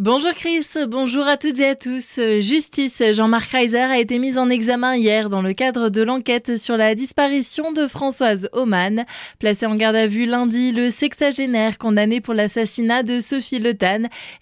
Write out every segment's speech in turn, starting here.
Bonjour Chris, bonjour à toutes et à tous. Justice, Jean-Marc Reiser a été mis en examen hier dans le cadre de l'enquête sur la disparition de Françoise Oman. Placé en garde à vue lundi, le sexagénaire condamné pour l'assassinat de Sophie Le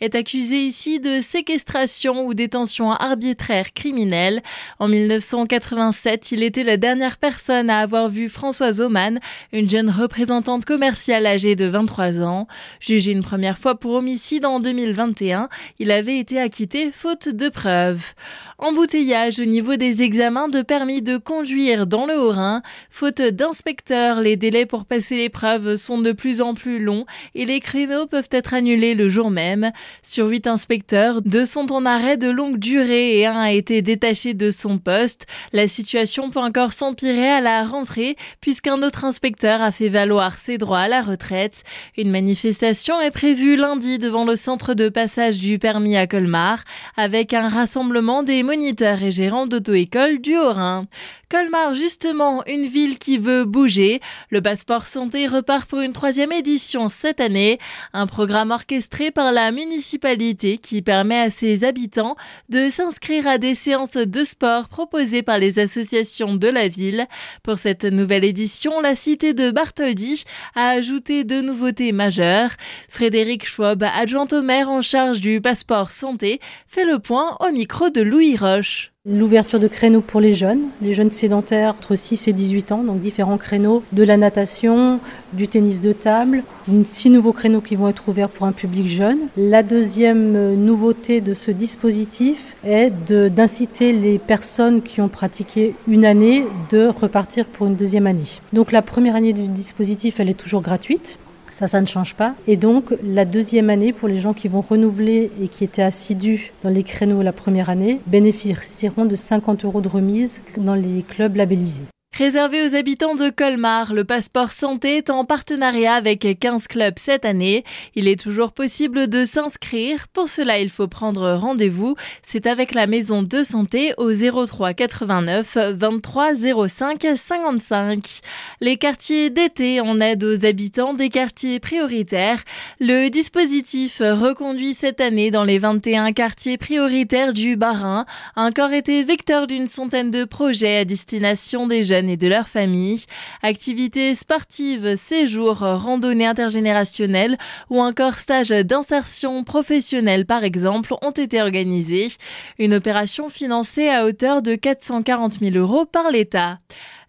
est accusé ici de séquestration ou détention arbitraire criminelle. En 1987, il était la dernière personne à avoir vu Françoise Oman, une jeune représentante commerciale âgée de 23 ans. Jugée une première fois pour homicide en 2021, il avait été acquitté faute de preuves. Embouteillage au niveau des examens de permis de conduire dans le Haut-Rhin. Faute d'inspecteurs, les délais pour passer l'épreuve sont de plus en plus longs et les créneaux peuvent être annulés le jour même. Sur huit inspecteurs, deux sont en arrêt de longue durée et un a été détaché de son poste. La situation peut encore s'empirer à la rentrée puisqu'un autre inspecteur a fait valoir ses droits à la retraite. Une manifestation est prévue lundi devant le centre de passage du permis à Colmar avec un rassemblement des moniteurs et gérants d'auto-école du Haut-Rhin. Colmar, justement, une ville qui veut bouger. Le passeport santé repart pour une troisième édition cette année. Un programme orchestré par la municipalité qui permet à ses habitants de s'inscrire à des séances de sport proposées par les associations de la ville. Pour cette nouvelle édition, la cité de Bartholdi a ajouté deux nouveautés majeures. Frédéric Schwab, adjoint au maire en charge du passeport santé, fait le point au micro de Louis Roche. L'ouverture de créneaux pour les jeunes, les jeunes sédentaires entre 6 et 18 ans, donc différents créneaux de la natation, du tennis de table, six nouveaux créneaux qui vont être ouverts pour un public jeune. La deuxième nouveauté de ce dispositif est d'inciter les personnes qui ont pratiqué une année de repartir pour une deuxième année. Donc la première année du dispositif, elle est toujours gratuite. Ça, ça ne change pas. Et donc, la deuxième année, pour les gens qui vont renouveler et qui étaient assidus dans les créneaux la première année, bénéficieront de 50 euros de remise dans les clubs labellisés. Réservé aux habitants de Colmar, le passeport santé est en partenariat avec 15 clubs cette année. Il est toujours possible de s'inscrire. Pour cela, il faut prendre rendez-vous. C'est avec la maison de santé au 03 89 23 05 55. Les quartiers d'été en aide aux habitants des quartiers prioritaires. Le dispositif reconduit cette année dans les 21 quartiers prioritaires du Bas-Rhin a encore été vecteur d'une centaine de projets à destination des jeunes et de leur famille. Activités sportives, séjours, randonnées intergénérationnelles ou encore stages d'insertion professionnelle par exemple ont été organisés. Une opération financée à hauteur de 440 000 euros par l'État.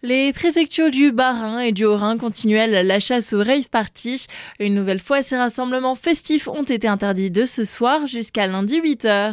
Les préfectures du Bas-Rhin et du Haut-Rhin continuent la chasse aux rave parties. Une nouvelle fois, ces rassemblements festifs ont été interdits de ce soir jusqu'à lundi 8h.